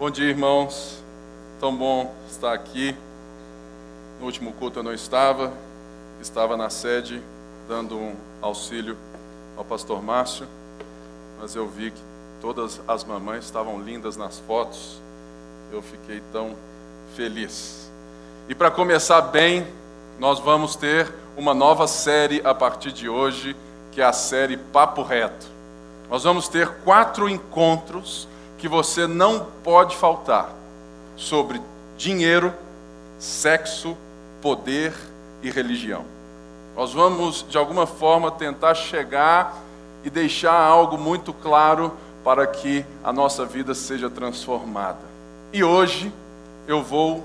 Bom dia, irmãos. Tão bom estar aqui. No último culto eu não estava, estava na sede dando um auxílio ao pastor Márcio, mas eu vi que todas as mamães estavam lindas nas fotos. Eu fiquei tão feliz. E para começar bem, nós vamos ter uma nova série a partir de hoje, que é a série Papo Reto. Nós vamos ter quatro encontros que você não pode faltar sobre dinheiro, sexo, poder e religião. Nós vamos, de alguma forma, tentar chegar e deixar algo muito claro para que a nossa vida seja transformada. E hoje eu vou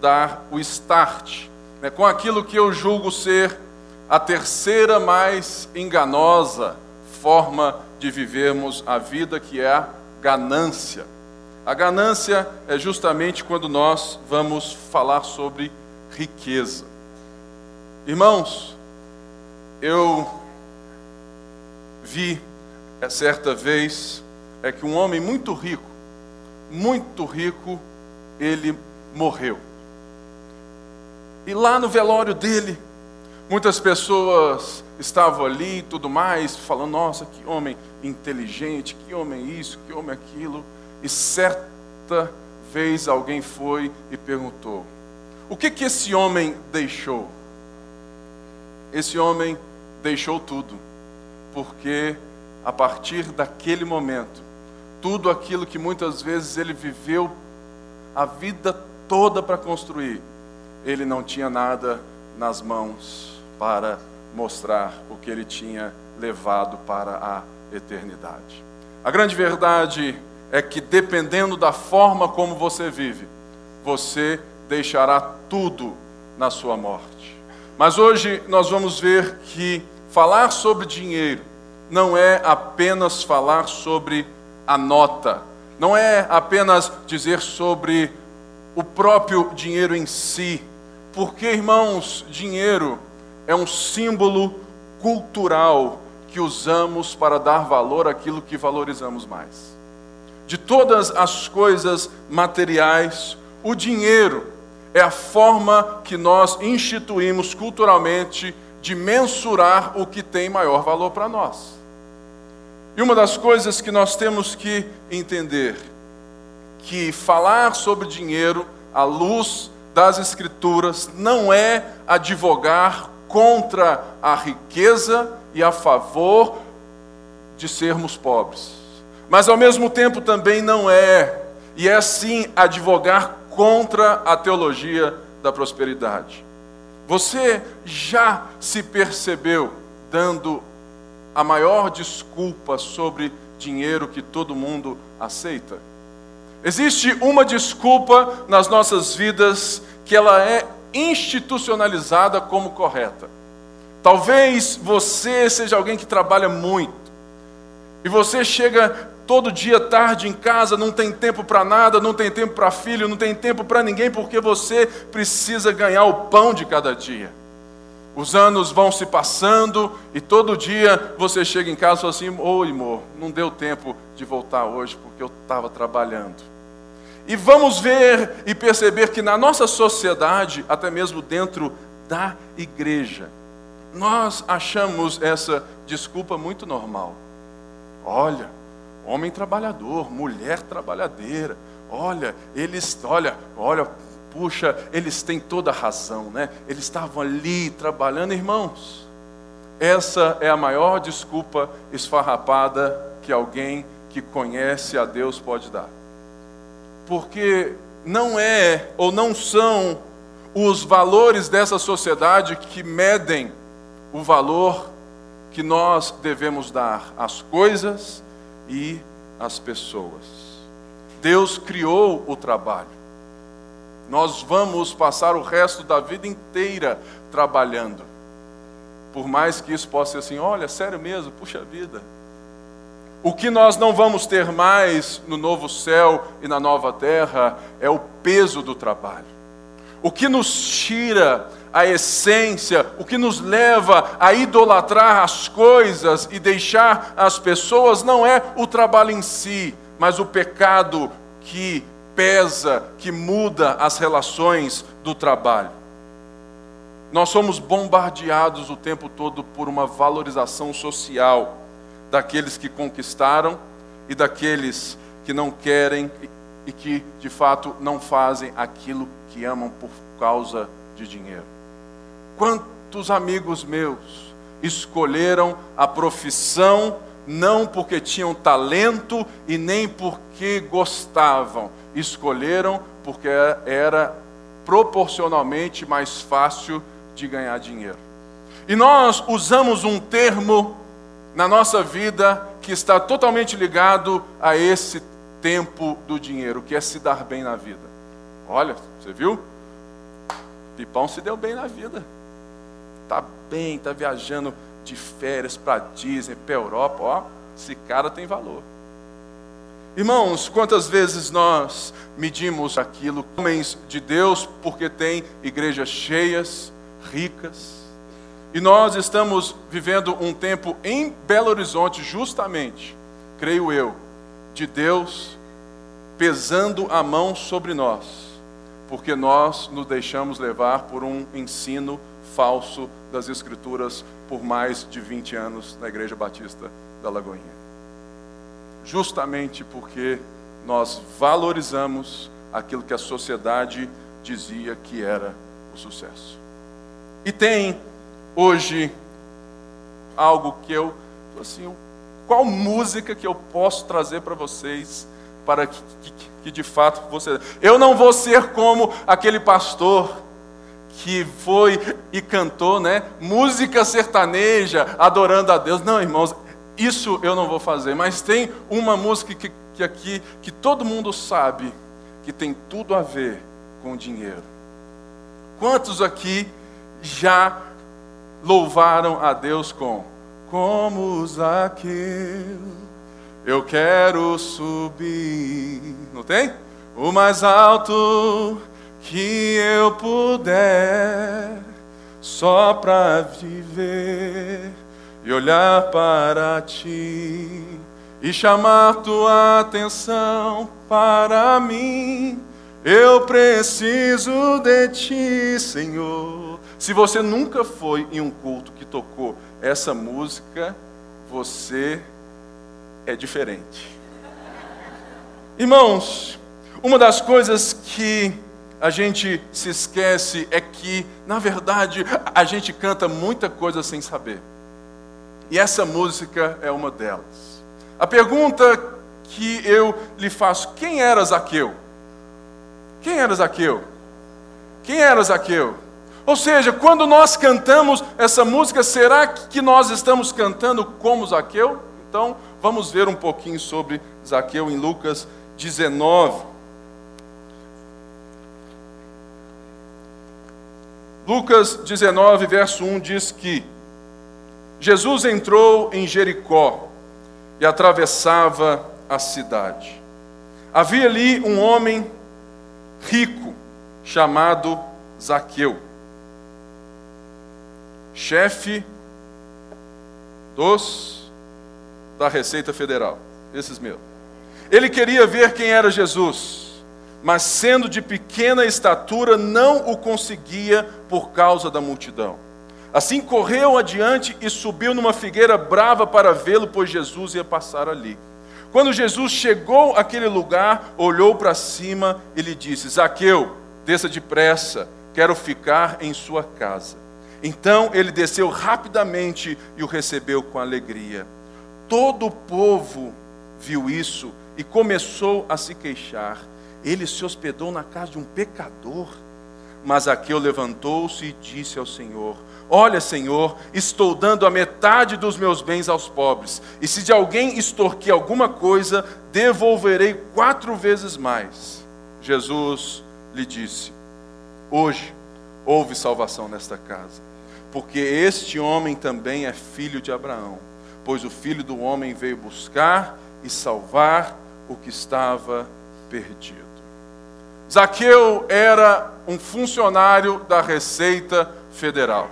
dar o start né, com aquilo que eu julgo ser a terceira mais enganosa forma de vivermos a vida, que é a ganância. A ganância é justamente quando nós vamos falar sobre riqueza. Irmãos, eu vi é, certa vez é que um homem muito rico, muito rico, ele morreu. E lá no velório dele, muitas pessoas estavam ali e tudo mais, falando: nossa, que homem inteligente, que homem isso, que homem aquilo. E certa vez alguém foi e perguntou: o que que esse homem deixou? Esse homem deixou tudo, porque a partir daquele momento, tudo aquilo que muitas vezes ele viveu a vida toda para construir, ele não tinha nada nas mãos para mostrar o que ele tinha levado para a eternidade. A grande verdade é que, dependendo da forma como você vive, você deixará tudo na sua morte. Mas hoje nós vamos ver que falar sobre dinheiro não é apenas falar sobre a nota, não é apenas dizer sobre o próprio dinheiro em si, porque, irmãos, dinheiro é um símbolo cultural que usamos para dar valor àquilo que valorizamos mais. De todas as coisas materiais, o dinheiro é a forma que nós instituímos culturalmente de mensurar o que tem maior valor para nós. E uma das coisas que nós temos que entender que falar sobre dinheiro à luz das Escrituras não é advogar contra a riqueza e a favor de sermos pobres. Mas ao mesmo tempo também não é, e é sim advogar contra a teologia da prosperidade. Você já se percebeu dando a maior desculpa sobre dinheiro que todo mundo aceita? Existe uma desculpa nas nossas vidas que ela é institucionalizada como correta. Talvez você seja alguém que trabalha muito. E você chega todo dia tarde em casa, não tem tempo para nada, não tem tempo para filho, não tem tempo para ninguém, porque você precisa ganhar o pão de cada dia. Os anos vão se passando e todo dia você chega em casa e fala assim: Oi, amor, não deu tempo de voltar hoje porque eu estava trabalhando. E vamos ver e perceber que na nossa sociedade, até mesmo dentro da igreja, nós achamos essa desculpa muito normal. Olha, homem trabalhador, mulher trabalhadeira. Olha, eles, olha, olha, puxa, eles têm toda a razão, né? Eles estavam ali trabalhando, irmãos. Essa é a maior desculpa esfarrapada que alguém que conhece a Deus pode dar porque não é ou não são os valores dessa sociedade que medem o valor que nós devemos dar às coisas e às pessoas. Deus criou o trabalho. Nós vamos passar o resto da vida inteira trabalhando. Por mais que isso possa ser assim, olha, sério mesmo, puxa vida. O que nós não vamos ter mais no novo céu e na nova terra é o peso do trabalho. O que nos tira a essência, o que nos leva a idolatrar as coisas e deixar as pessoas, não é o trabalho em si, mas o pecado que pesa, que muda as relações do trabalho. Nós somos bombardeados o tempo todo por uma valorização social daqueles que conquistaram e daqueles que não querem e que de fato não fazem aquilo que amam por causa de dinheiro. Quantos amigos meus escolheram a profissão não porque tinham talento e nem porque gostavam, escolheram porque era proporcionalmente mais fácil de ganhar dinheiro. E nós usamos um termo na nossa vida que está totalmente ligado a esse tempo do dinheiro, que é se dar bem na vida. Olha, você viu? Pipão se deu bem na vida. Tá bem, tá viajando de férias para Disney, para Europa, ó, esse cara tem valor. Irmãos, quantas vezes nós medimos aquilo, homens de Deus, porque tem igrejas cheias, ricas, e nós estamos vivendo um tempo em Belo Horizonte, justamente, creio eu, de Deus pesando a mão sobre nós, porque nós nos deixamos levar por um ensino falso das Escrituras por mais de 20 anos na Igreja Batista da Lagoinha. Justamente porque nós valorizamos aquilo que a sociedade dizia que era o sucesso. E tem hoje algo que eu, assim, qual música que eu posso trazer para vocês para que, que, que de fato você. Eu não vou ser como aquele pastor que foi e cantou, né? Música sertaneja, adorando a Deus. Não, irmãos, isso eu não vou fazer. Mas tem uma música que, que aqui que todo mundo sabe que tem tudo a ver com dinheiro. Quantos aqui já louvaram a Deus com como Zaqueu? Eu quero subir. Não tem? O mais alto que eu puder, só para viver e olhar para ti e chamar tua atenção para mim. Eu preciso de ti, Senhor. Se você nunca foi em um culto que tocou essa música, você é diferente. Irmãos, uma das coisas que a gente se esquece é que, na verdade, a gente canta muita coisa sem saber. E essa música é uma delas. A pergunta que eu lhe faço: quem era Zaqueu? Quem era Zaqueu? Quem era Zaqueu? Ou seja, quando nós cantamos essa música, será que nós estamos cantando como Zaqueu? Então, vamos ver um pouquinho sobre Zaqueu em Lucas 19. Lucas 19, verso 1 diz que Jesus entrou em Jericó e atravessava a cidade. Havia ali um homem rico chamado Zaqueu, chefe dos da Receita Federal, esses mesmos. Ele queria ver quem era Jesus mas sendo de pequena estatura, não o conseguia por causa da multidão. Assim correu adiante e subiu numa figueira brava para vê-lo, pois Jesus ia passar ali. Quando Jesus chegou àquele lugar, olhou para cima e lhe disse: Zaqueu, desça depressa, quero ficar em sua casa. Então ele desceu rapidamente e o recebeu com alegria. Todo o povo viu isso e começou a se queixar ele se hospedou na casa de um pecador. Mas Aqueu levantou-se e disse ao Senhor: Olha, Senhor, estou dando a metade dos meus bens aos pobres, e se de alguém extorquir alguma coisa, devolverei quatro vezes mais. Jesus lhe disse: Hoje houve salvação nesta casa, porque este homem também é filho de Abraão, pois o filho do homem veio buscar e salvar o que estava perdido. Zaqueu era um funcionário da Receita Federal.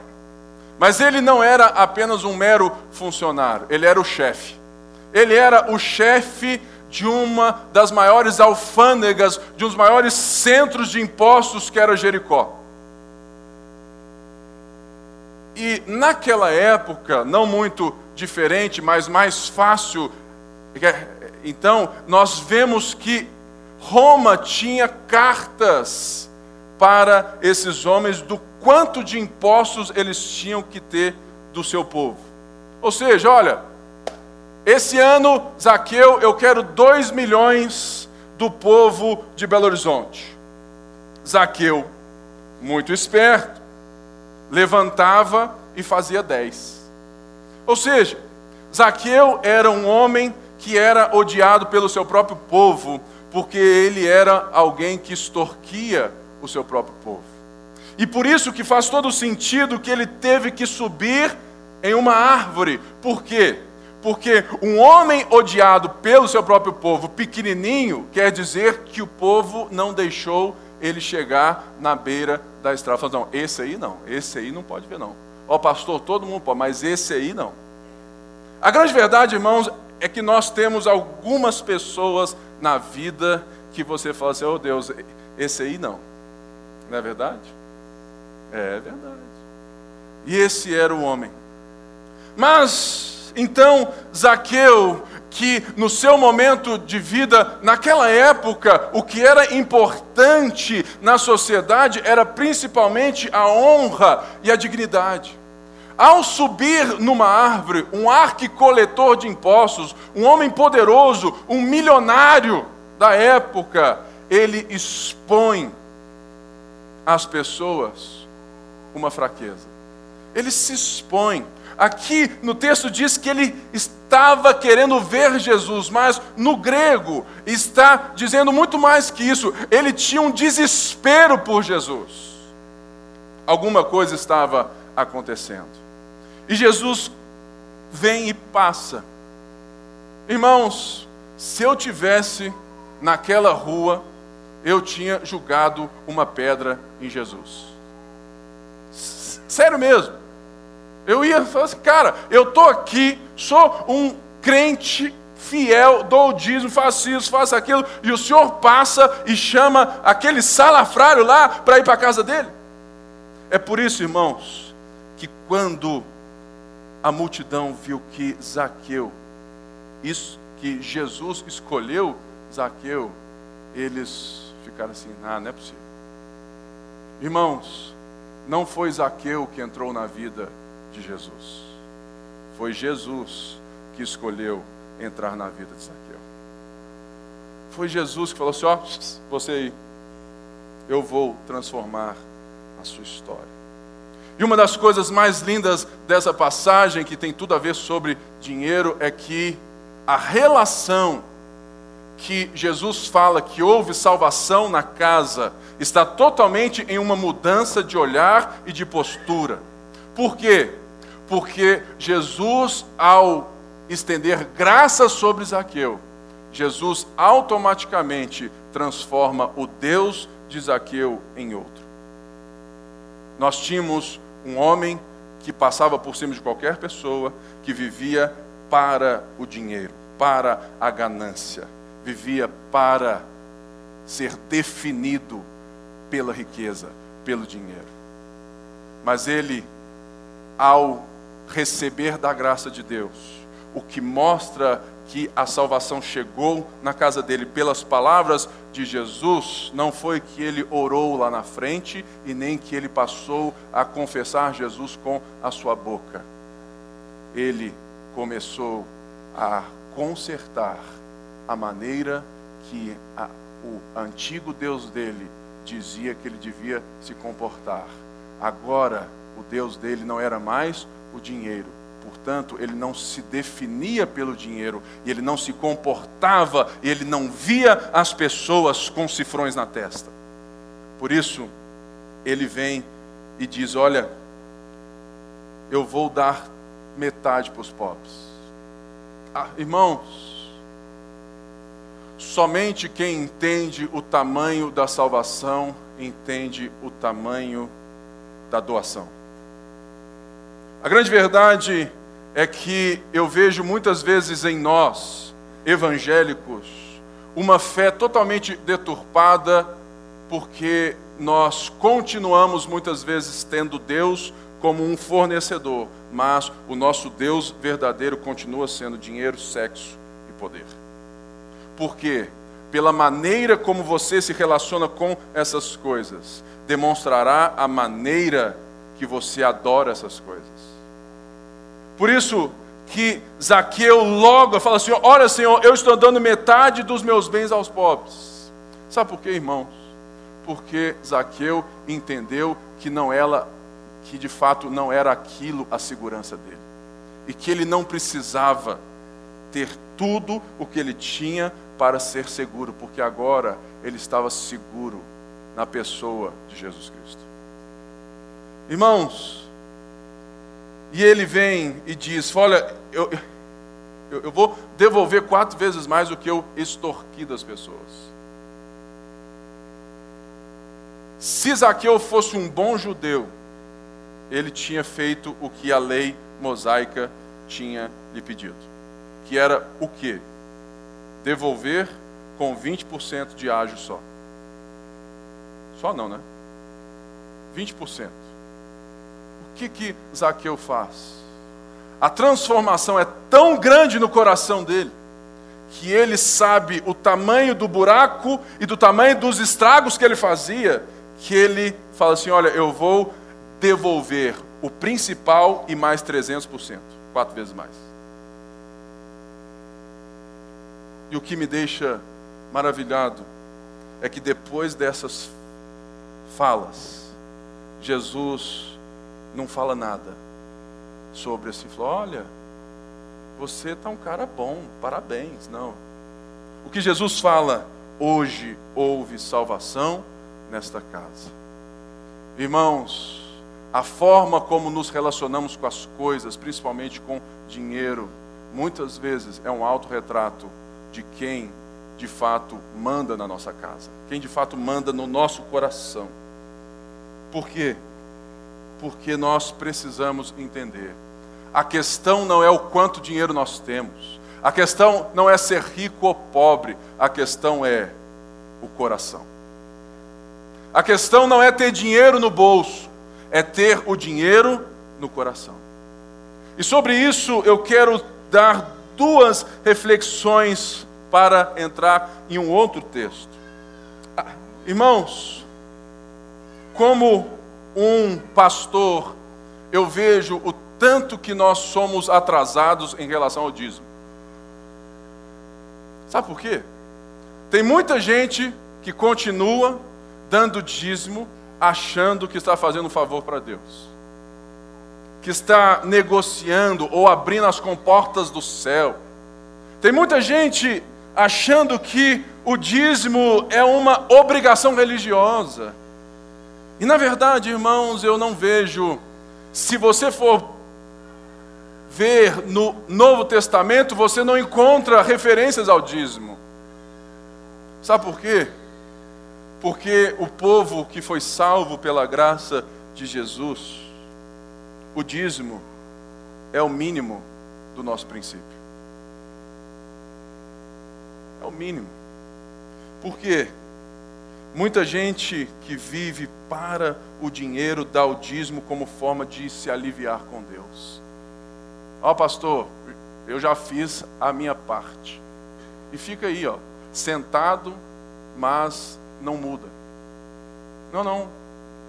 Mas ele não era apenas um mero funcionário, ele era o chefe. Ele era o chefe de uma das maiores alfândegas, de um dos maiores centros de impostos que era Jericó. E naquela época, não muito diferente, mas mais fácil, então nós vemos que Roma tinha cartas para esses homens do quanto de impostos eles tinham que ter do seu povo. Ou seja, olha, esse ano, Zaqueu, eu quero 2 milhões do povo de Belo Horizonte. Zaqueu, muito esperto, levantava e fazia 10. Ou seja, Zaqueu era um homem que era odiado pelo seu próprio povo, porque ele era alguém que extorquia o seu próprio povo. E por isso que faz todo sentido que ele teve que subir em uma árvore. Por quê? Porque um homem odiado pelo seu próprio povo, pequenininho, quer dizer que o povo não deixou ele chegar na beira da estrada. Falou, não, esse aí não, esse aí não pode ver não. Ó pastor, todo mundo pode, mas esse aí não. A grande verdade, irmãos, é que nós temos algumas pessoas na vida que você fala assim, oh Deus, esse aí não. Não é verdade? É verdade. E esse era o homem. Mas, então, Zaqueu, que no seu momento de vida, naquela época, o que era importante na sociedade era principalmente a honra e a dignidade. Ao subir numa árvore, um arque-coletor de impostos, um homem poderoso, um milionário da época, ele expõe às pessoas uma fraqueza. Ele se expõe. Aqui no texto diz que ele estava querendo ver Jesus, mas no grego está dizendo muito mais que isso. Ele tinha um desespero por Jesus. Alguma coisa estava acontecendo. E Jesus vem e passa. Irmãos, se eu tivesse naquela rua, eu tinha julgado uma pedra em Jesus. Sério mesmo. Eu ia falar assim, cara, eu estou aqui, sou um crente fiel, dou o dízimo, faço isso, faço aquilo, e o senhor passa e chama aquele salafrário lá para ir para a casa dele. É por isso, irmãos, que quando a multidão viu que Zaqueu, isso que Jesus escolheu Zaqueu, eles ficaram assim: ah, não é possível. Irmãos, não foi Zaqueu que entrou na vida de Jesus, foi Jesus que escolheu entrar na vida de Zaqueu. Foi Jesus que falou assim: ó, você aí, eu vou transformar a sua história. E uma das coisas mais lindas dessa passagem, que tem tudo a ver sobre dinheiro, é que a relação que Jesus fala que houve salvação na casa está totalmente em uma mudança de olhar e de postura. Por quê? Porque Jesus, ao estender graça sobre Zaqueu, Jesus automaticamente transforma o Deus de Zaqueu em outro. Nós tínhamos um homem que passava por cima de qualquer pessoa, que vivia para o dinheiro, para a ganância vivia para ser definido pela riqueza, pelo dinheiro. Mas ele, ao receber da graça de Deus, o que mostra que a salvação chegou na casa dele pelas palavras de Jesus, não foi que ele orou lá na frente e nem que ele passou a confessar Jesus com a sua boca. Ele começou a consertar a maneira que a, o antigo Deus dele dizia que ele devia se comportar. Agora, o Deus dele não era mais o dinheiro. Portanto, ele não se definia pelo dinheiro, e ele não se comportava, e ele não via as pessoas com cifrões na testa. Por isso, ele vem e diz: Olha, eu vou dar metade para os pobres. Ah, irmãos, Somente quem entende o tamanho da salvação entende o tamanho da doação. A grande verdade é que eu vejo muitas vezes em nós evangélicos, uma fé totalmente deturpada, porque nós continuamos muitas vezes tendo Deus como um fornecedor, mas o nosso Deus verdadeiro continua sendo dinheiro, sexo e poder. Por quê? Pela maneira como você se relaciona com essas coisas, demonstrará a maneira que você adora essas coisas. Por isso que Zaqueu logo fala assim: Olha, Senhor, eu estou dando metade dos meus bens aos pobres. Sabe por quê, irmãos? Porque Zaqueu entendeu que não era, que de fato não era aquilo a segurança dele. E que ele não precisava ter tudo o que ele tinha para ser seguro, porque agora ele estava seguro na pessoa de Jesus Cristo. Irmãos, e ele vem e diz: Olha, eu, eu, eu vou devolver quatro vezes mais do que eu extorqui das pessoas. Se Zaqueu fosse um bom judeu, ele tinha feito o que a lei mosaica tinha lhe pedido. Que era o quê? Devolver com 20% de ágio só. Só não, né? 20%. O que que Zaqueu faz? A transformação é tão grande no coração dele que ele sabe o tamanho do buraco e do tamanho dos estragos que ele fazia, que ele fala assim: "Olha, eu vou devolver o principal e mais 300%, quatro vezes mais". E o que me deixa maravilhado é que depois dessas falas, Jesus não fala nada sobre assim, falou, olha, você está um cara bom, parabéns. Não. O que Jesus fala, hoje houve salvação nesta casa. Irmãos, a forma como nos relacionamos com as coisas, principalmente com dinheiro, muitas vezes é um autorretrato de quem de fato manda na nossa casa, quem de fato manda no nosso coração. Por quê? Porque nós precisamos entender. A questão não é o quanto dinheiro nós temos. A questão não é ser rico ou pobre. A questão é o coração. A questão não é ter dinheiro no bolso. É ter o dinheiro no coração. E sobre isso eu quero dar duas reflexões para entrar em um outro texto. Ah, irmãos, como um pastor, eu vejo o tanto que nós somos atrasados em relação ao dízimo. Sabe por quê? Tem muita gente que continua dando dízimo achando que está fazendo um favor para Deus. Que está negociando ou abrindo as comportas do céu. Tem muita gente achando que o dízimo é uma obrigação religiosa. E na verdade, irmãos, eu não vejo, se você for ver no Novo Testamento, você não encontra referências ao dízimo. Sabe por quê? Porque o povo que foi salvo pela graça de Jesus, o dízimo é o mínimo do nosso princípio. É o mínimo. Por quê? Muita gente que vive para o dinheiro dá o dízimo como forma de se aliviar com Deus. Ó, oh, pastor, eu já fiz a minha parte. E fica aí, ó, sentado, mas não muda. Não, não.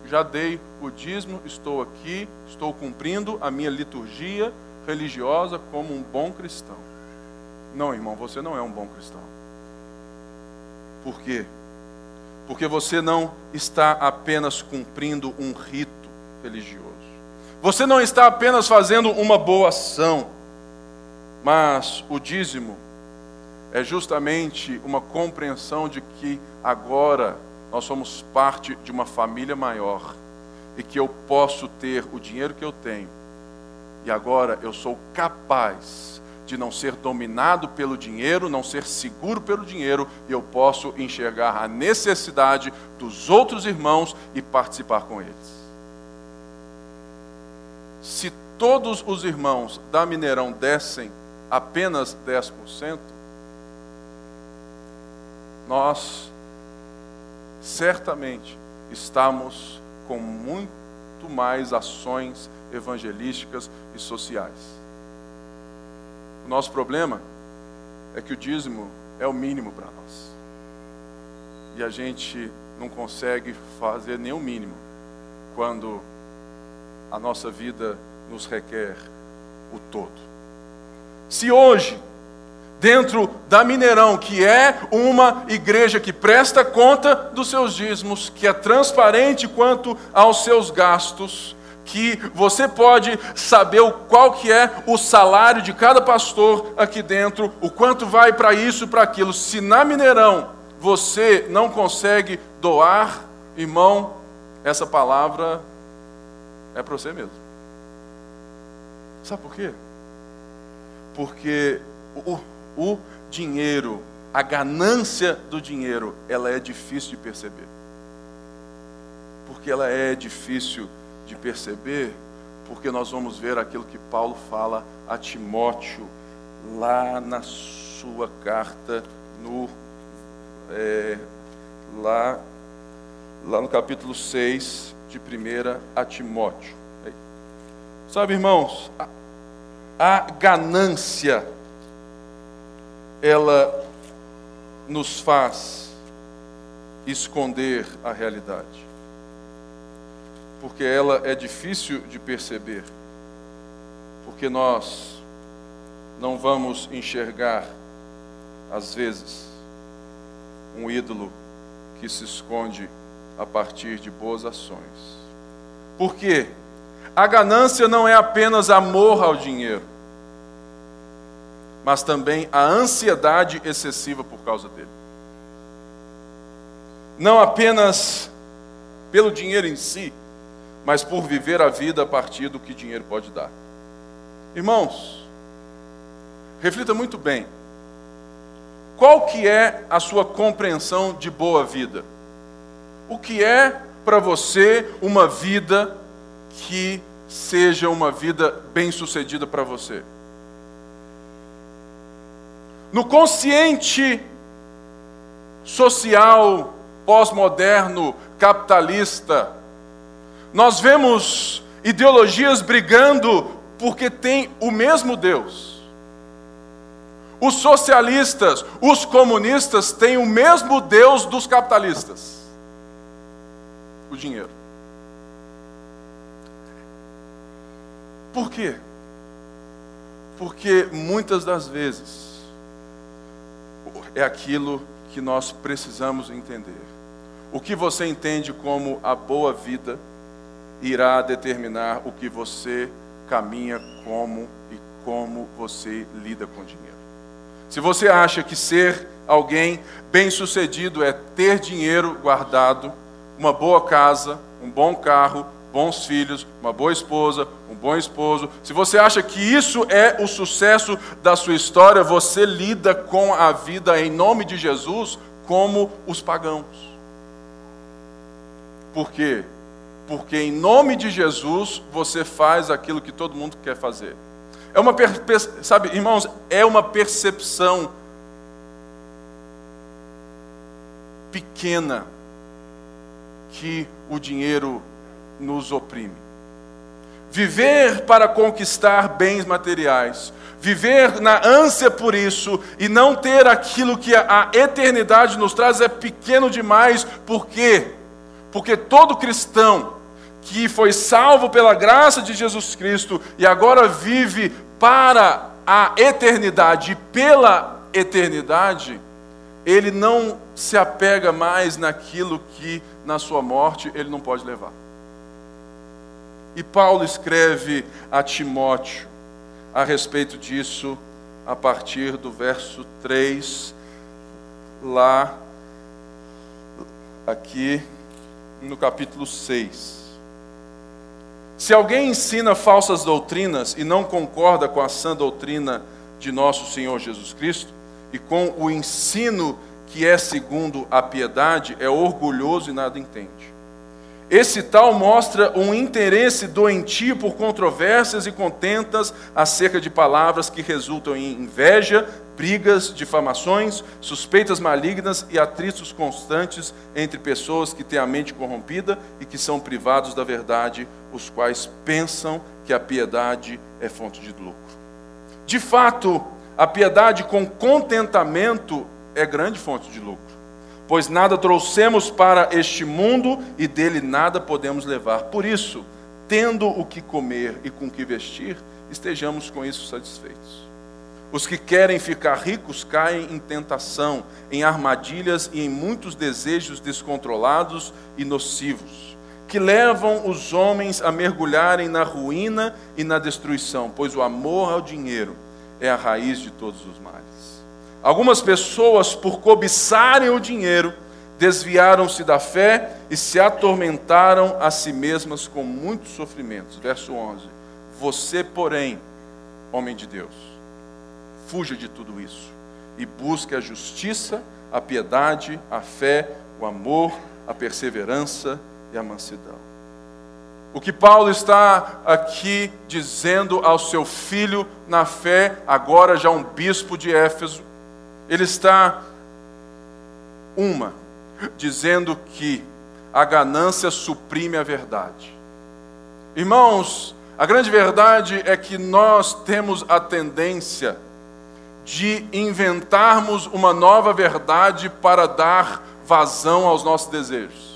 Já dei o dízimo, estou aqui, estou cumprindo a minha liturgia religiosa como um bom cristão. Não, irmão, você não é um bom cristão. Por quê? Porque você não está apenas cumprindo um rito religioso. Você não está apenas fazendo uma boa ação, mas o dízimo é justamente uma compreensão de que agora nós somos parte de uma família maior e que eu posso ter o dinheiro que eu tenho e agora eu sou capaz de não ser dominado pelo dinheiro, não ser seguro pelo dinheiro, e eu posso enxergar a necessidade dos outros irmãos e participar com eles. Se todos os irmãos da Mineirão dessem apenas 10%, nós certamente estamos com muito mais ações evangelísticas e sociais. O nosso problema é que o dízimo é o mínimo para nós. E a gente não consegue fazer nem o mínimo quando a nossa vida nos requer o todo. Se hoje, dentro da Mineirão, que é uma igreja que presta conta dos seus dízimos, que é transparente quanto aos seus gastos, que você pode saber qual que é o salário de cada pastor aqui dentro, o quanto vai para isso, para aquilo. Se na Mineirão você não consegue doar, irmão, essa palavra é para você mesmo. Sabe por quê? Porque o, o dinheiro, a ganância do dinheiro, ela é difícil de perceber. Porque ela é difícil de perceber, porque nós vamos ver aquilo que Paulo fala a Timóteo, lá na sua carta, no, é, lá, lá no capítulo 6 de 1 a Timóteo. Sabe, irmãos, a, a ganância, ela nos faz esconder a realidade. Porque ela é difícil de perceber. Porque nós não vamos enxergar, às vezes, um ídolo que se esconde a partir de boas ações. Por quê? A ganância não é apenas amor ao dinheiro, mas também a ansiedade excessiva por causa dele. Não apenas pelo dinheiro em si, mas por viver a vida a partir do que dinheiro pode dar. Irmãos, reflita muito bem. Qual que é a sua compreensão de boa vida? O que é para você uma vida que seja uma vida bem-sucedida para você. No consciente social pós-moderno capitalista, nós vemos ideologias brigando porque tem o mesmo Deus. Os socialistas, os comunistas têm o mesmo Deus dos capitalistas: o dinheiro. Por quê? Porque muitas das vezes é aquilo que nós precisamos entender. O que você entende como a boa vida irá determinar o que você caminha como e como você lida com dinheiro. Se você acha que ser alguém bem-sucedido é ter dinheiro guardado, uma boa casa, um bom carro, bons filhos, uma boa esposa, um bom esposo. Se você acha que isso é o sucesso da sua história, você lida com a vida em nome de Jesus como os pagãos. Por quê? Porque em nome de Jesus você faz aquilo que todo mundo quer fazer. É uma sabe, irmãos, é uma percepção pequena que o dinheiro nos oprime. Viver para conquistar bens materiais, viver na ânsia por isso e não ter aquilo que a eternidade nos traz é pequeno demais, por quê? Porque todo cristão que foi salvo pela graça de Jesus Cristo e agora vive para a eternidade e pela eternidade, ele não se apega mais naquilo que na sua morte ele não pode levar. E Paulo escreve a Timóteo a respeito disso a partir do verso 3, lá, aqui no capítulo 6. Se alguém ensina falsas doutrinas e não concorda com a sã doutrina de nosso Senhor Jesus Cristo, e com o ensino que é segundo a piedade, é orgulhoso e nada entende. Esse tal mostra um interesse doentio por controvérsias e contentas acerca de palavras que resultam em inveja, brigas, difamações, suspeitas malignas e atritos constantes entre pessoas que têm a mente corrompida e que são privados da verdade, os quais pensam que a piedade é fonte de lucro. De fato, a piedade com contentamento é grande fonte de lucro, pois nada trouxemos para este mundo e dele nada podemos levar. Por isso, tendo o que comer e com o que vestir, estejamos com isso satisfeitos. Os que querem ficar ricos caem em tentação, em armadilhas e em muitos desejos descontrolados e nocivos, que levam os homens a mergulharem na ruína e na destruição, pois o amor ao dinheiro é a raiz de todos os males. Algumas pessoas, por cobiçarem o dinheiro, desviaram-se da fé e se atormentaram a si mesmas com muitos sofrimentos. Verso 11: Você, porém, homem de Deus, fuja de tudo isso e busque a justiça, a piedade, a fé, o amor, a perseverança e a mansidão. O que Paulo está aqui dizendo ao seu filho na fé, agora já um bispo de Éfeso, ele está, uma, dizendo que a ganância suprime a verdade. Irmãos, a grande verdade é que nós temos a tendência de inventarmos uma nova verdade para dar vazão aos nossos desejos.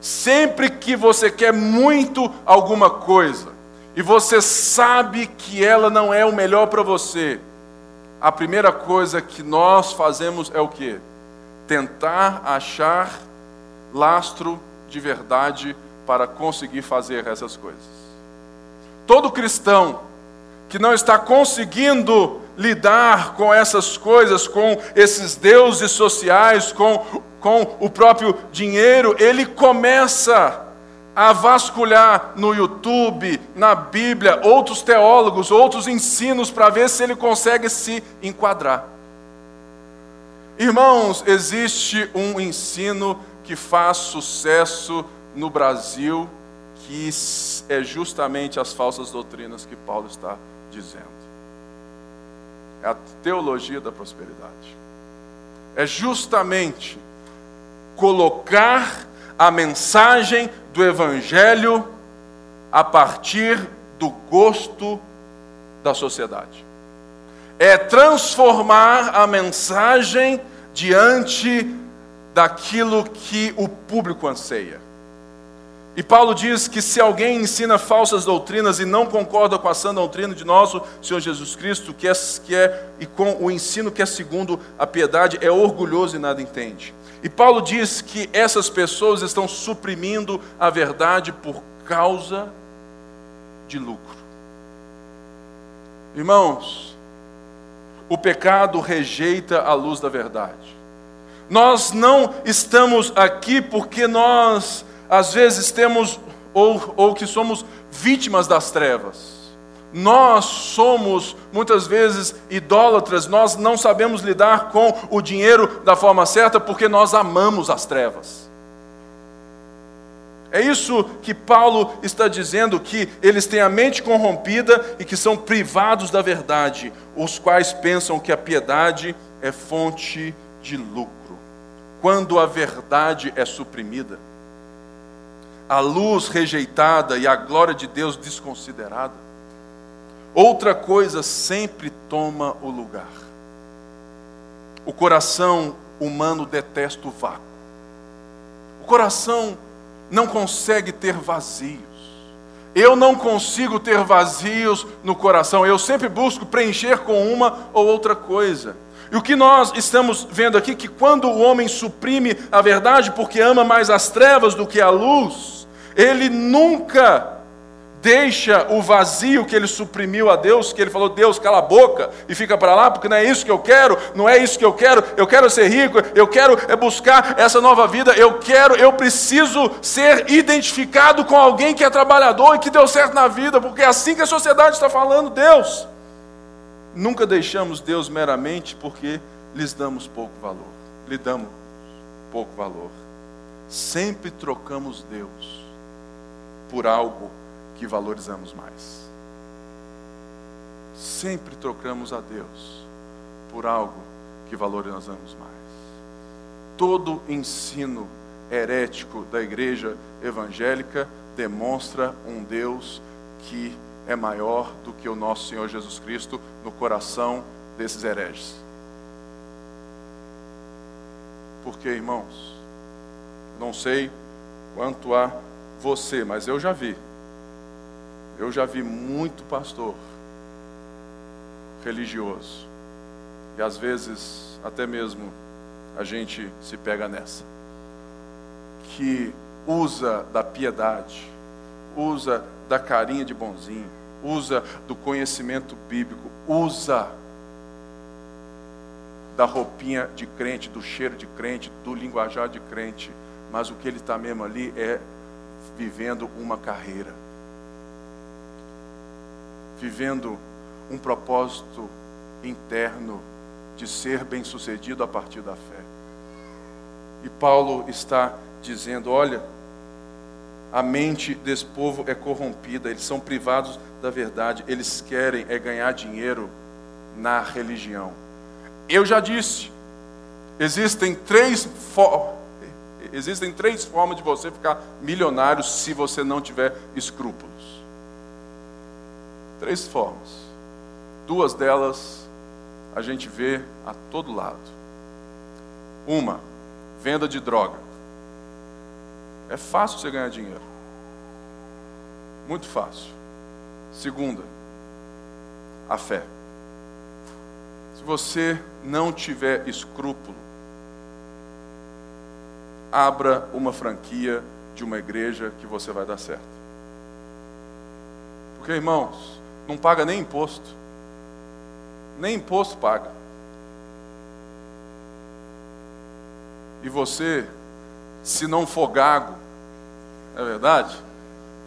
Sempre que você quer muito alguma coisa e você sabe que ela não é o melhor para você, a primeira coisa que nós fazemos é o que? Tentar achar lastro de verdade para conseguir fazer essas coisas. Todo cristão que não está conseguindo lidar com essas coisas, com esses deuses sociais, com, com o próprio dinheiro, ele começa a vasculhar no YouTube, na Bíblia, outros teólogos, outros ensinos para ver se ele consegue se enquadrar. Irmãos, existe um ensino que faz sucesso no Brasil, que é justamente as falsas doutrinas que Paulo está dizendo. É a teologia da prosperidade. É justamente colocar a mensagem do Evangelho a partir do gosto da sociedade. É transformar a mensagem diante daquilo que o público anseia. E Paulo diz que se alguém ensina falsas doutrinas e não concorda com a sã doutrina de nosso Senhor Jesus Cristo, que é, que é e com o ensino que é segundo a piedade, é orgulhoso e nada entende. E Paulo diz que essas pessoas estão suprimindo a verdade por causa de lucro. Irmãos, o pecado rejeita a luz da verdade. Nós não estamos aqui porque nós às vezes temos, ou, ou que somos vítimas das trevas. Nós somos muitas vezes idólatras, nós não sabemos lidar com o dinheiro da forma certa porque nós amamos as trevas. É isso que Paulo está dizendo: que eles têm a mente corrompida e que são privados da verdade, os quais pensam que a piedade é fonte de lucro. Quando a verdade é suprimida, a luz rejeitada e a glória de Deus desconsiderada, outra coisa sempre toma o lugar. O coração humano detesta o vácuo. O coração não consegue ter vazios. Eu não consigo ter vazios no coração. Eu sempre busco preencher com uma ou outra coisa. E o que nós estamos vendo aqui que quando o homem suprime a verdade porque ama mais as trevas do que a luz, ele nunca deixa o vazio que ele suprimiu a Deus, que ele falou, Deus, cala a boca e fica para lá, porque não é isso que eu quero, não é isso que eu quero, eu quero ser rico, eu quero é buscar essa nova vida, eu quero, eu preciso ser identificado com alguém que é trabalhador e que deu certo na vida, porque é assim que a sociedade está falando, Deus. Nunca deixamos Deus meramente porque lhes damos pouco valor, lhe damos pouco valor. Sempre trocamos Deus por algo que valorizamos mais. Sempre trocamos a Deus por algo que valorizamos mais. Todo ensino herético da igreja evangélica demonstra um Deus que é maior do que o nosso Senhor Jesus Cristo no coração desses hereges. Porque, irmãos, não sei quanto a você, mas eu já vi. Eu já vi muito pastor religioso. E às vezes, até mesmo, a gente se pega nessa. Que usa da piedade, usa da carinha de bonzinho, usa do conhecimento bíblico, usa da roupinha de crente, do cheiro de crente, do linguajar de crente, mas o que ele está mesmo ali é vivendo uma carreira, vivendo um propósito interno de ser bem-sucedido a partir da fé. E Paulo está dizendo: olha, a mente desse povo é corrompida, eles são privados da verdade, eles querem é ganhar dinheiro na religião. Eu já disse, existem três, existem três formas de você ficar milionário se você não tiver escrúpulos. Três formas. Duas delas a gente vê a todo lado. Uma, venda de droga. É fácil você ganhar dinheiro. Muito fácil. Segunda, a fé. Se você não tiver escrúpulo, abra uma franquia de uma igreja que você vai dar certo. Porque, irmãos, não paga nem imposto. Nem imposto paga. E você, se não for gago, é verdade?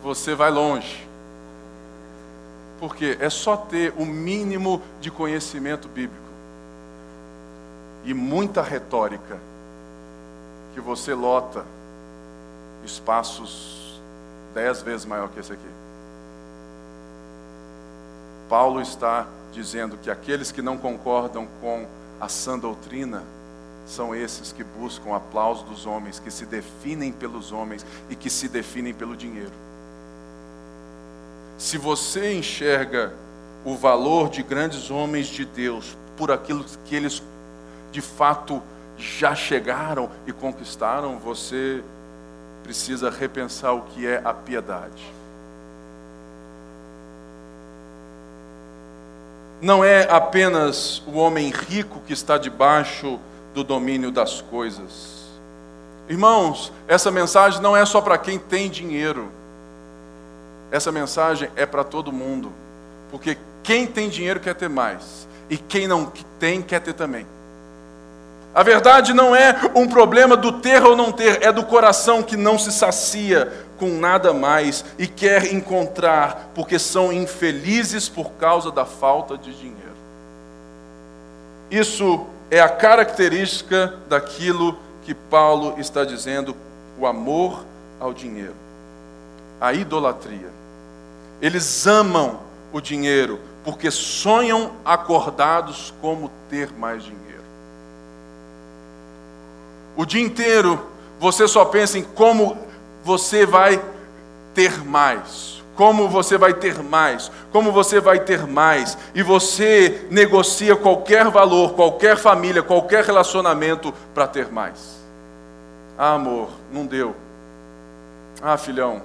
Você vai longe. Porque é só ter o mínimo de conhecimento bíblico e muita retórica que você lota espaços dez vezes maior que esse aqui. Paulo está dizendo que aqueles que não concordam com a sã doutrina são esses que buscam aplauso dos homens, que se definem pelos homens e que se definem pelo dinheiro. Se você enxerga o valor de grandes homens de Deus por aquilo que eles de fato já chegaram e conquistaram, você precisa repensar o que é a piedade. Não é apenas o homem rico que está debaixo do domínio das coisas. Irmãos, essa mensagem não é só para quem tem dinheiro. Essa mensagem é para todo mundo. Porque quem tem dinheiro quer ter mais. E quem não tem quer ter também. A verdade não é um problema do ter ou não ter, é do coração que não se sacia com nada mais e quer encontrar, porque são infelizes por causa da falta de dinheiro. Isso é a característica daquilo que Paulo está dizendo, o amor ao dinheiro, a idolatria. Eles amam o dinheiro porque sonham acordados como ter mais dinheiro. O dia inteiro você só pensa em como você vai ter mais, como você vai ter mais, como você vai ter mais, e você negocia qualquer valor, qualquer família, qualquer relacionamento para ter mais. Ah, amor, não deu. Ah, filhão,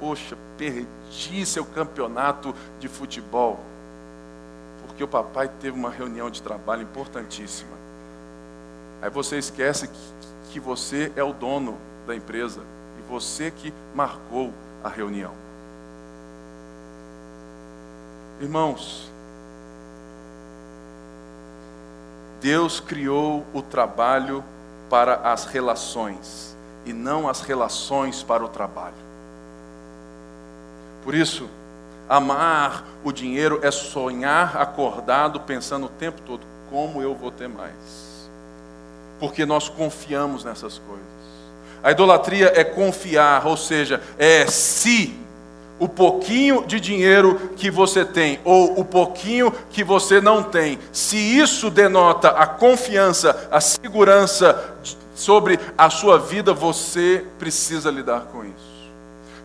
poxa, perdi seu campeonato de futebol, porque o papai teve uma reunião de trabalho importantíssima. Aí você esquece que, que você é o dono da empresa e você que marcou a reunião. Irmãos, Deus criou o trabalho para as relações e não as relações para o trabalho. Por isso, amar o dinheiro é sonhar acordado, pensando o tempo todo: como eu vou ter mais? Porque nós confiamos nessas coisas. A idolatria é confiar, ou seja, é se o pouquinho de dinheiro que você tem ou o pouquinho que você não tem, se isso denota a confiança, a segurança sobre a sua vida, você precisa lidar com isso.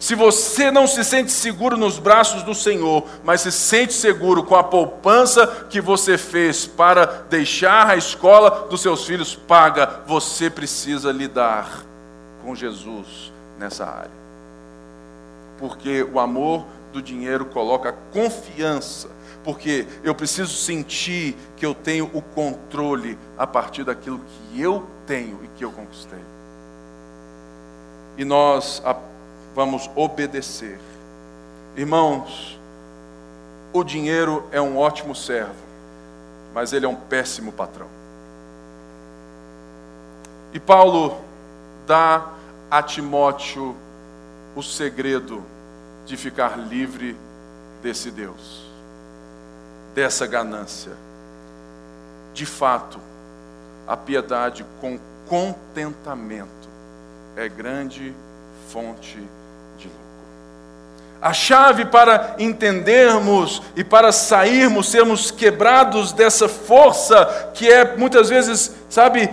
Se você não se sente seguro nos braços do Senhor, mas se sente seguro com a poupança que você fez para deixar a escola dos seus filhos paga, você precisa lidar com Jesus nessa área porque o amor do dinheiro coloca confiança, porque eu preciso sentir que eu tenho o controle a partir daquilo que eu tenho e que eu conquistei. E nós vamos obedecer. Irmãos, o dinheiro é um ótimo servo, mas ele é um péssimo patrão. E Paulo dá a Timóteo o segredo de ficar livre desse Deus, dessa ganância. De fato, a piedade com contentamento é grande fonte de. A chave para entendermos e para sairmos, sermos quebrados dessa força que é muitas vezes, sabe,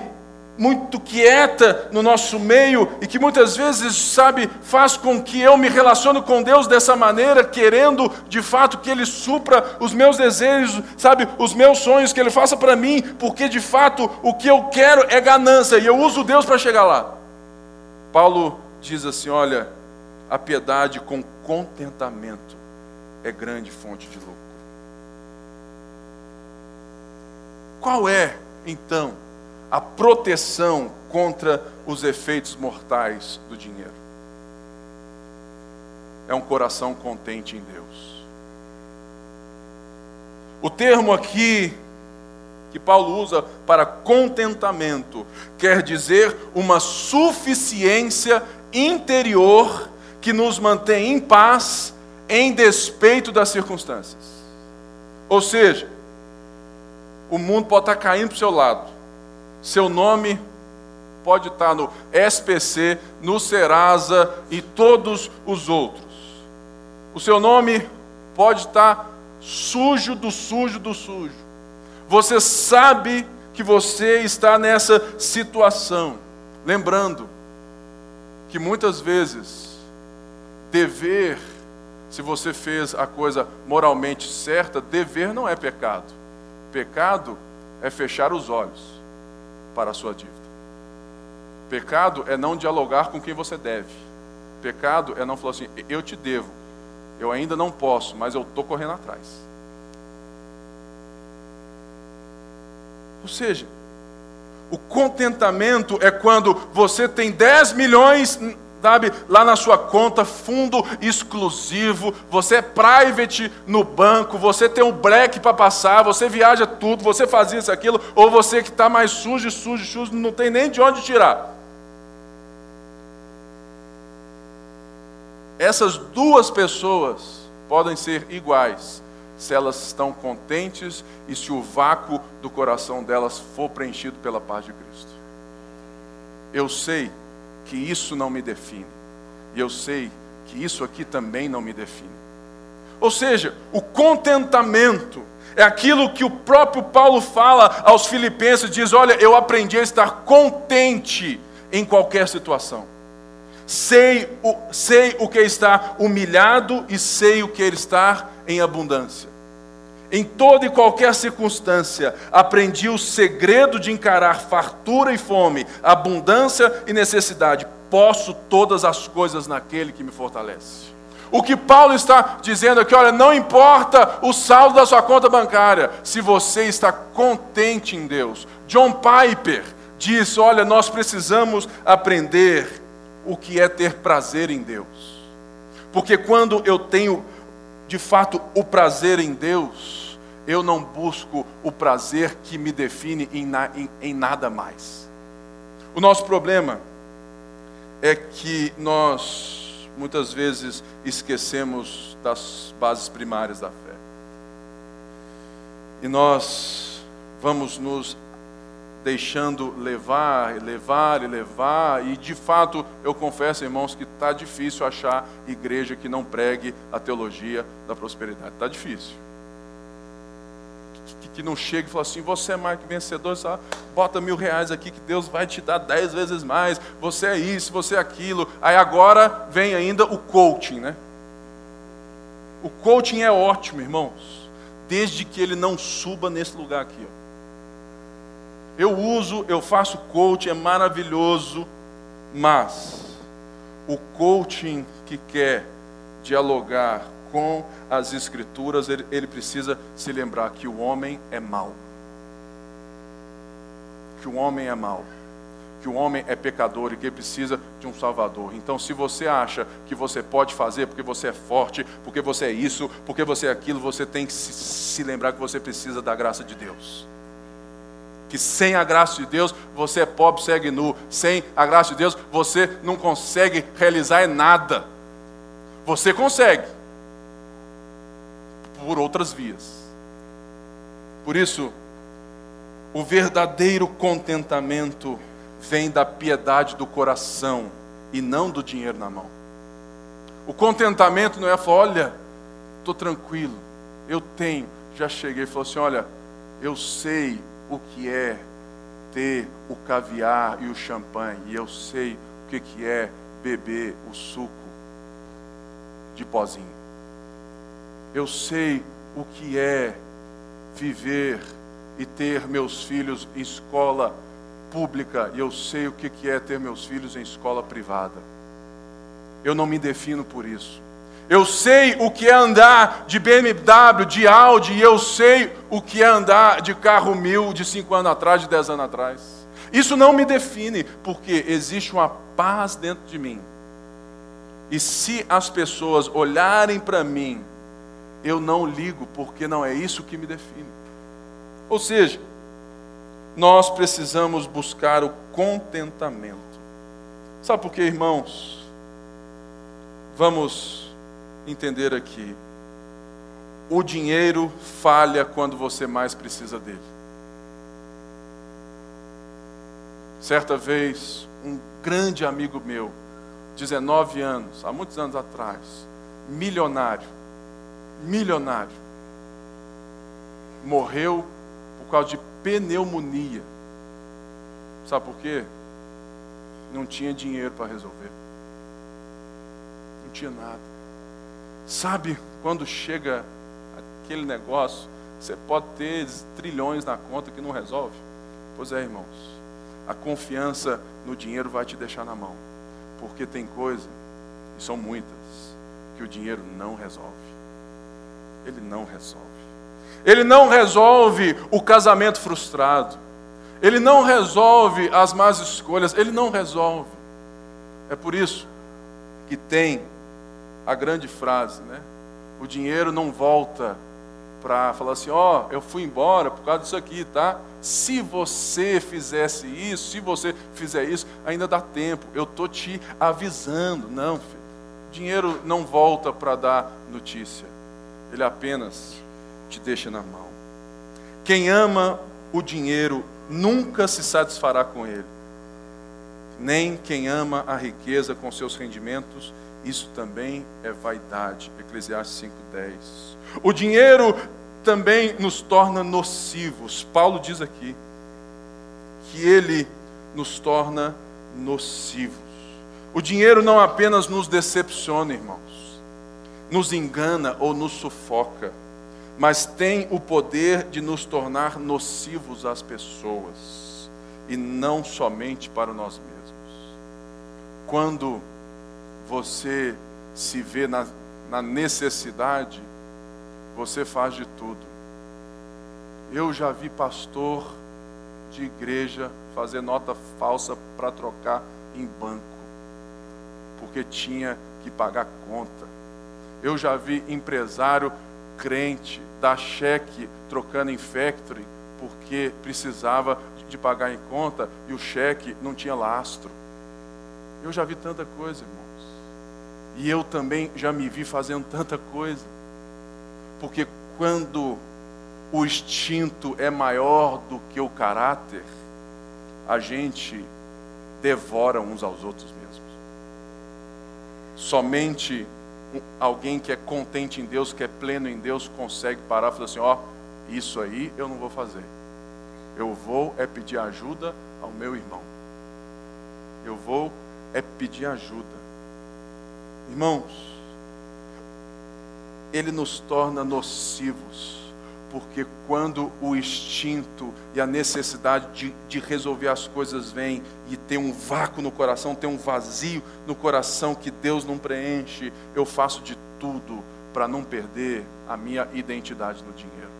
muito quieta no nosso meio e que muitas vezes, sabe, faz com que eu me relacione com Deus dessa maneira, querendo de fato que Ele supra os meus desejos, sabe, os meus sonhos, que Ele faça para mim, porque de fato o que eu quero é ganância e eu uso Deus para chegar lá. Paulo diz assim: olha, a piedade com contentamento é grande fonte de lucro. Qual é, então, a proteção contra os efeitos mortais do dinheiro. É um coração contente em Deus. O termo aqui que Paulo usa para contentamento quer dizer uma suficiência interior que nos mantém em paz em despeito das circunstâncias. Ou seja, o mundo pode estar caindo para o seu lado, seu nome pode estar no SPC, no Serasa e todos os outros. O seu nome pode estar sujo do sujo do sujo. Você sabe que você está nessa situação. Lembrando que muitas vezes dever, se você fez a coisa moralmente certa, dever não é pecado. Pecado é fechar os olhos para a sua dívida. Pecado é não dialogar com quem você deve. Pecado é não falar assim, eu te devo, eu ainda não posso, mas eu estou correndo atrás. Ou seja, o contentamento é quando você tem 10 milhões sabe, lá na sua conta, fundo exclusivo, você é private no banco, você tem um black para passar, você viaja tudo, você faz isso, aquilo, ou você que está mais sujo, sujo, sujo, não tem nem de onde tirar. Essas duas pessoas podem ser iguais se elas estão contentes e se o vácuo do coração delas for preenchido pela paz de Cristo. Eu sei que isso não me define. E eu sei que isso aqui também não me define. Ou seja, o contentamento é aquilo que o próprio Paulo fala aos filipenses, diz: "Olha, eu aprendi a estar contente em qualquer situação. Sei o, sei o que é estar humilhado e sei o que é estar em abundância. Em toda e qualquer circunstância, aprendi o segredo de encarar fartura e fome, abundância e necessidade. Posso todas as coisas naquele que me fortalece. O que Paulo está dizendo aqui, olha, não importa o saldo da sua conta bancária, se você está contente em Deus. John Piper diz: olha, nós precisamos aprender o que é ter prazer em Deus. Porque quando eu tenho de fato o prazer em Deus, eu não busco o prazer que me define em, na, em, em nada mais. O nosso problema é que nós muitas vezes esquecemos das bases primárias da fé. E nós vamos nos deixando levar, levar e levar, e de fato eu confesso, irmãos, que está difícil achar igreja que não pregue a teologia da prosperidade. Está difícil. Que, que não chegue e fale assim: você é mais que vencedor, só bota mil reais aqui que Deus vai te dar dez vezes mais, você é isso, você é aquilo. Aí agora vem ainda o coaching, né? O coaching é ótimo, irmãos, desde que ele não suba nesse lugar aqui. Ó. Eu uso, eu faço coaching, é maravilhoso, mas o coaching que quer dialogar com as Escrituras, ele, ele precisa se lembrar que o homem é mau. Que o homem é mau que o homem é pecador e que precisa de um Salvador. Então, se você acha que você pode fazer porque você é forte, porque você é isso, porque você é aquilo, você tem que se, se lembrar que você precisa da graça de Deus que sem a graça de Deus você é pobre, segue nu. Sem a graça de Deus você não consegue realizar nada. Você consegue por outras vias. Por isso, o verdadeiro contentamento vem da piedade do coração e não do dinheiro na mão. O contentamento não é falar, olha, estou tranquilo, eu tenho. Já cheguei falou assim: olha, eu sei o que é ter o caviar e o champanhe, e eu sei o que, que é beber o suco de pozinho. Eu sei o que é viver e ter meus filhos em escola pública, e eu sei o que, que é ter meus filhos em escola privada. Eu não me defino por isso. Eu sei o que é andar de BMW, de Audi, e eu sei o que é andar de carro mil de cinco anos atrás, de dez anos atrás. Isso não me define, porque existe uma paz dentro de mim. E se as pessoas olharem para mim, eu não ligo, porque não é isso que me define. Ou seja, nós precisamos buscar o contentamento. Sabe por quê, irmãos? Vamos entender aqui. O dinheiro falha quando você mais precisa dele. Certa vez, um grande amigo meu, 19 anos, há muitos anos atrás, milionário, milionário, morreu por causa de pneumonia. Sabe por quê? Não tinha dinheiro para resolver. Não tinha nada. Sabe quando chega aquele negócio, você pode ter trilhões na conta que não resolve? Pois é, irmãos. A confiança no dinheiro vai te deixar na mão. Porque tem coisa, e são muitas, que o dinheiro não resolve. Ele não resolve. Ele não resolve o casamento frustrado. Ele não resolve as más escolhas. Ele não resolve. É por isso que tem a grande frase, né? O dinheiro não volta para falar assim, ó, oh, eu fui embora por causa disso aqui, tá? Se você fizesse isso, se você fizer isso, ainda dá tempo. Eu tô te avisando, não, filho. Dinheiro não volta para dar notícia. Ele apenas te deixa na mão. Quem ama o dinheiro nunca se satisfará com ele. Nem quem ama a riqueza com seus rendimentos isso também é vaidade. Eclesiastes 5:10. O dinheiro também nos torna nocivos. Paulo diz aqui que ele nos torna nocivos. O dinheiro não apenas nos decepciona, irmãos, nos engana ou nos sufoca, mas tem o poder de nos tornar nocivos às pessoas e não somente para nós mesmos. Quando você se vê na, na necessidade, você faz de tudo. Eu já vi pastor de igreja fazer nota falsa para trocar em banco, porque tinha que pagar conta. Eu já vi empresário crente dar cheque trocando em factory, porque precisava de pagar em conta e o cheque não tinha lastro. Eu já vi tanta coisa, irmão. E eu também já me vi fazendo tanta coisa. Porque quando o instinto é maior do que o caráter, a gente devora uns aos outros mesmos. Somente alguém que é contente em Deus, que é pleno em Deus, consegue parar e falar assim: ó, oh, isso aí eu não vou fazer. Eu vou é pedir ajuda ao meu irmão. Eu vou é pedir ajuda. Irmãos, ele nos torna nocivos porque quando o instinto e a necessidade de, de, resolver as coisas vem e tem um vácuo no coração, tem um vazio no coração que Deus não preenche, eu faço de tudo para não perder a minha identidade no dinheiro.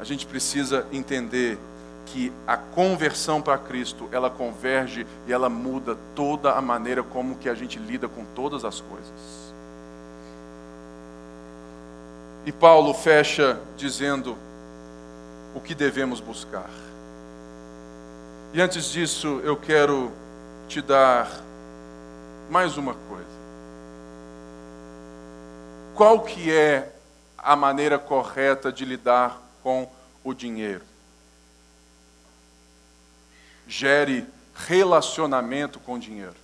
A gente precisa entender que a conversão para Cristo, ela converge e ela muda toda a maneira como que a gente lida com todas as coisas. E Paulo fecha dizendo o que devemos buscar. E antes disso, eu quero te dar mais uma coisa. Qual que é a maneira correta de lidar com o dinheiro? Gere relacionamento com dinheiro.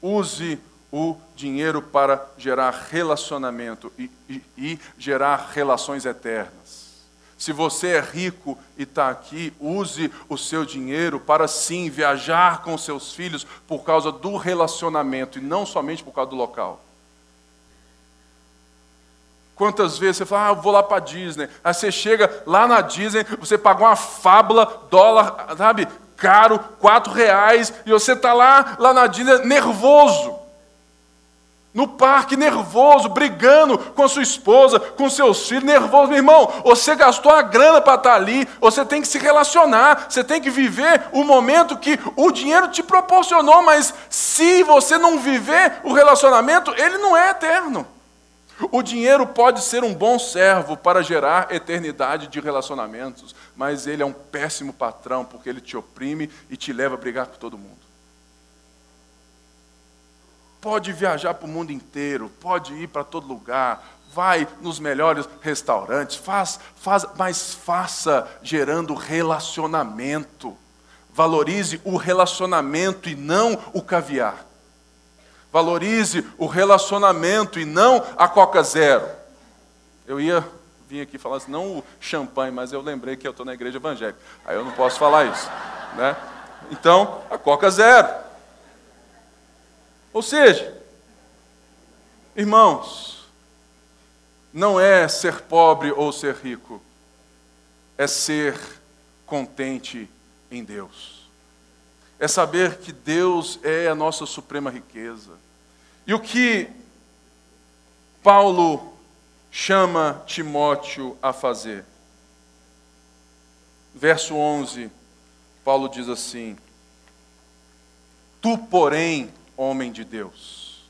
Use o dinheiro para gerar relacionamento e, e, e gerar relações eternas. Se você é rico e está aqui, use o seu dinheiro para sim viajar com seus filhos por causa do relacionamento e não somente por causa do local. Quantas vezes você fala, ah, vou lá para a Disney. Aí você chega lá na Disney, você pagou uma fábula, dólar, sabe, caro, quatro reais, e você está lá, lá na Disney, nervoso no parque, nervoso, brigando com sua esposa, com seus filhos, nervoso. Meu irmão, você gastou a grana para estar tá ali, você tem que se relacionar, você tem que viver o momento que o dinheiro te proporcionou, mas se você não viver o relacionamento, ele não é eterno. O dinheiro pode ser um bom servo para gerar eternidade de relacionamentos, mas ele é um péssimo patrão porque ele te oprime e te leva a brigar com todo mundo. Pode viajar para o mundo inteiro, pode ir para todo lugar, vai nos melhores restaurantes, faz, faz, mas faça gerando relacionamento. Valorize o relacionamento e não o caviar. Valorize o relacionamento e não a Coca Zero. Eu ia vir aqui falar assim, não o champanhe, mas eu lembrei que eu estou na igreja evangélica. Aí eu não posso falar isso. Né? Então, a Coca Zero. Ou seja, irmãos, não é ser pobre ou ser rico, é ser contente em Deus. É saber que Deus é a nossa suprema riqueza. E o que Paulo chama Timóteo a fazer? Verso 11, Paulo diz assim: Tu, porém, homem de Deus.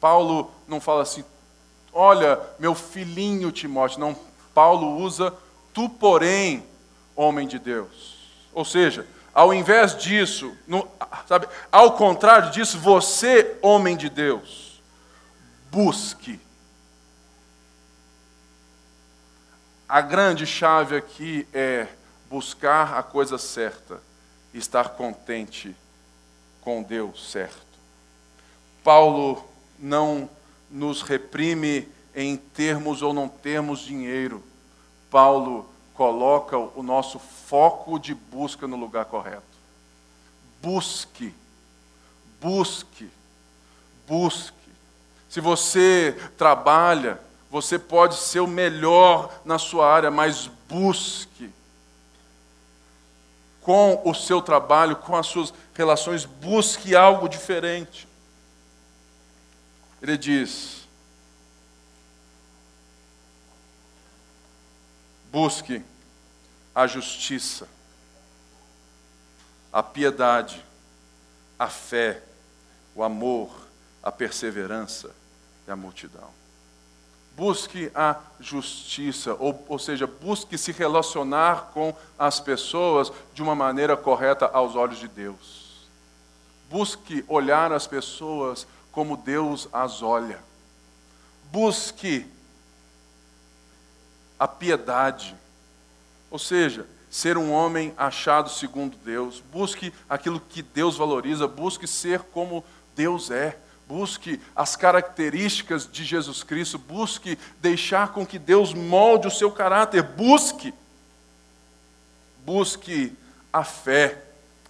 Paulo não fala assim, olha, meu filhinho Timóteo. Não, Paulo usa tu, porém, homem de Deus. Ou seja, ao invés disso, no, sabe, ao contrário disso, você, homem de Deus, busque. A grande chave aqui é buscar a coisa certa, estar contente com Deus certo. Paulo não nos reprime em termos ou não termos dinheiro. Paulo coloca o nosso foco de busca no lugar correto. Busque, busque, busque. Se você trabalha, você pode ser o melhor na sua área, mas busque com o seu trabalho, com as suas relações, busque algo diferente. Ele diz: busque a justiça, a piedade, a fé, o amor, a perseverança e a multidão. Busque a justiça, ou, ou seja, busque se relacionar com as pessoas de uma maneira correta aos olhos de Deus. Busque olhar as pessoas como Deus as olha. Busque a piedade. Ou seja, ser um homem achado segundo Deus. Busque aquilo que Deus valoriza, busque ser como Deus é. Busque as características de Jesus Cristo, busque deixar com que Deus molde o seu caráter, busque. Busque a fé.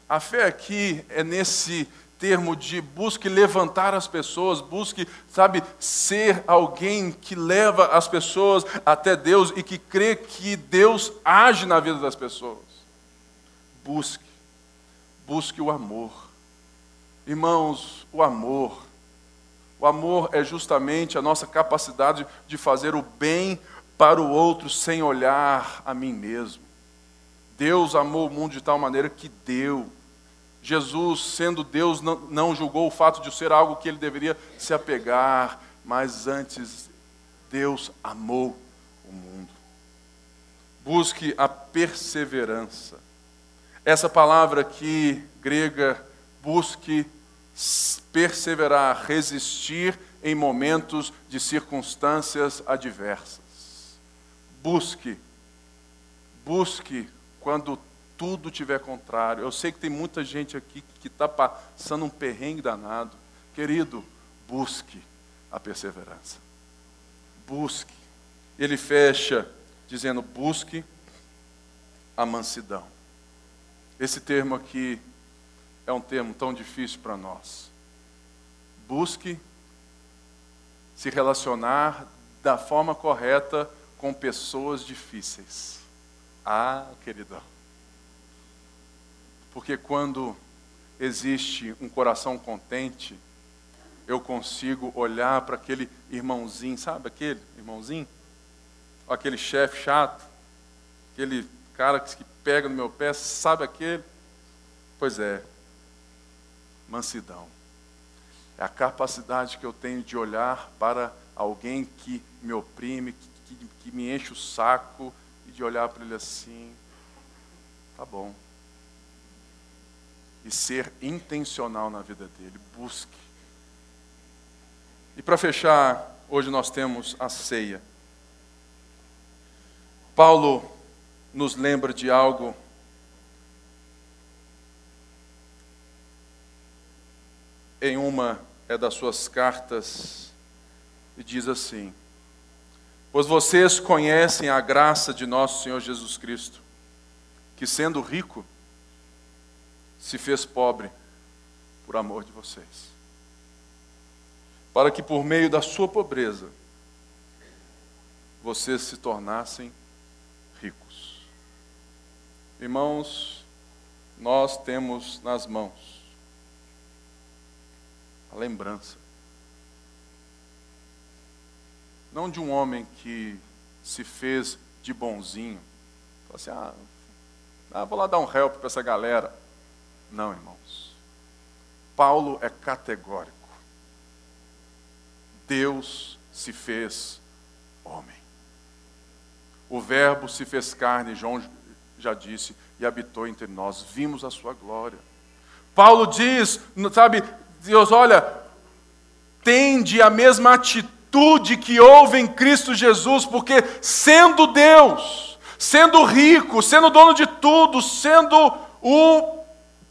A fé aqui é nesse termo de busque levantar as pessoas, busque, sabe, ser alguém que leva as pessoas até Deus e que crê que Deus age na vida das pessoas. Busque, busque o amor. Irmãos, o amor. O amor é justamente a nossa capacidade de fazer o bem para o outro sem olhar a mim mesmo. Deus amou o mundo de tal maneira que deu Jesus, sendo Deus, não, julgou o fato de ser algo que ele deveria se apegar, mas antes Deus amou o mundo. Busque a perseverança. Essa palavra aqui, grega, busque perseverar, resistir em momentos de circunstâncias adversas. Busque, busque quando tudo tiver contrário. Eu sei que tem muita gente aqui que está passando um perrengue danado. Querido, busque a perseverança. Busque. Ele fecha dizendo: busque a mansidão. Esse termo aqui é um termo tão difícil para nós. Busque se relacionar da forma correta com pessoas difíceis. Ah, queridão. Porque quando existe um coração contente, eu consigo olhar para aquele irmãozinho, sabe aquele irmãozinho? Aquele chefe chato, aquele cara que pega no meu pé, sabe aquele? Pois é, mansidão. É a capacidade que eu tenho de olhar para alguém que me oprime, que, que, que me enche o saco, e de olhar para ele assim, tá bom e ser intencional na vida dele. Busque. E para fechar, hoje nós temos a ceia. Paulo nos lembra de algo em uma é das suas cartas e diz assim: Pois vocês conhecem a graça de nosso Senhor Jesus Cristo, que sendo rico, se fez pobre por amor de vocês. Para que por meio da sua pobreza vocês se tornassem ricos. Irmãos, nós temos nas mãos a lembrança. Não de um homem que se fez de bonzinho. Falou assim, ah, ah vou lá dar um help para essa galera. Não, irmãos. Paulo é categórico. Deus se fez homem. O Verbo se fez carne, João já disse, e habitou entre nós. Vimos a sua glória. Paulo diz, sabe, Deus, olha, tende a mesma atitude que houve em Cristo Jesus, porque sendo Deus, sendo rico, sendo dono de tudo, sendo o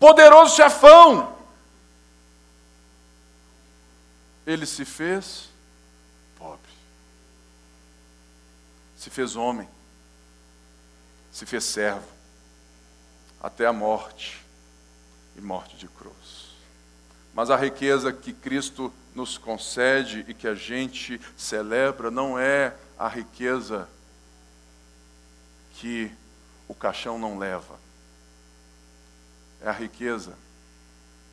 poderoso chefão. Ele se fez pobre, se fez homem, se fez servo, até a morte e morte de cruz. Mas a riqueza que Cristo nos concede e que a gente celebra não é a riqueza que o caixão não leva é a riqueza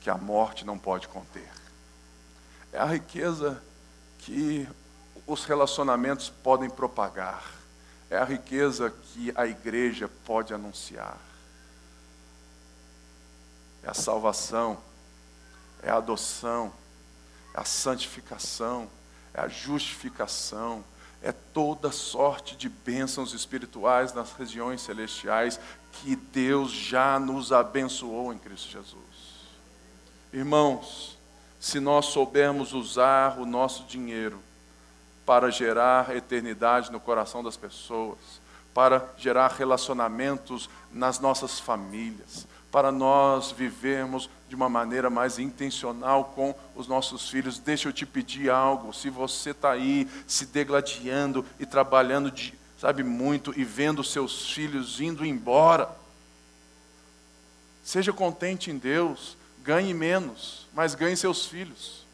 que a morte não pode conter. É a riqueza que os relacionamentos podem propagar. É a riqueza que a igreja pode anunciar. É a salvação, é a adoção, é a santificação, é a justificação, é toda sorte de bênçãos espirituais nas regiões celestiais que Deus já nos abençoou em Cristo Jesus. Irmãos, se nós soubermos usar o nosso dinheiro para gerar eternidade no coração das pessoas, para gerar relacionamentos nas nossas famílias, para nós vivermos de uma maneira mais intencional com os nossos filhos. Deixa eu te pedir algo. Se você está aí se degladiando e trabalhando, de, sabe, muito e vendo seus filhos indo embora, seja contente em Deus. Ganhe menos, mas ganhe seus filhos.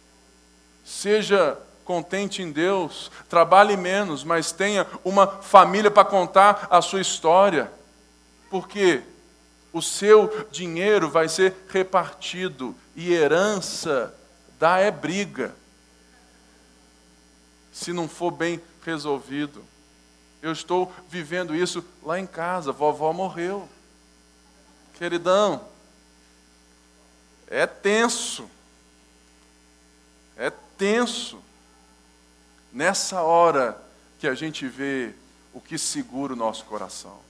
Seja contente em Deus, trabalhe menos, mas tenha uma família para contar a sua história. Porque o seu dinheiro vai ser repartido e herança dá é briga. Se não for bem resolvido. Eu estou vivendo isso lá em casa, vovó morreu. Queridão, é tenso. É tenso. Nessa hora que a gente vê o que segura o nosso coração.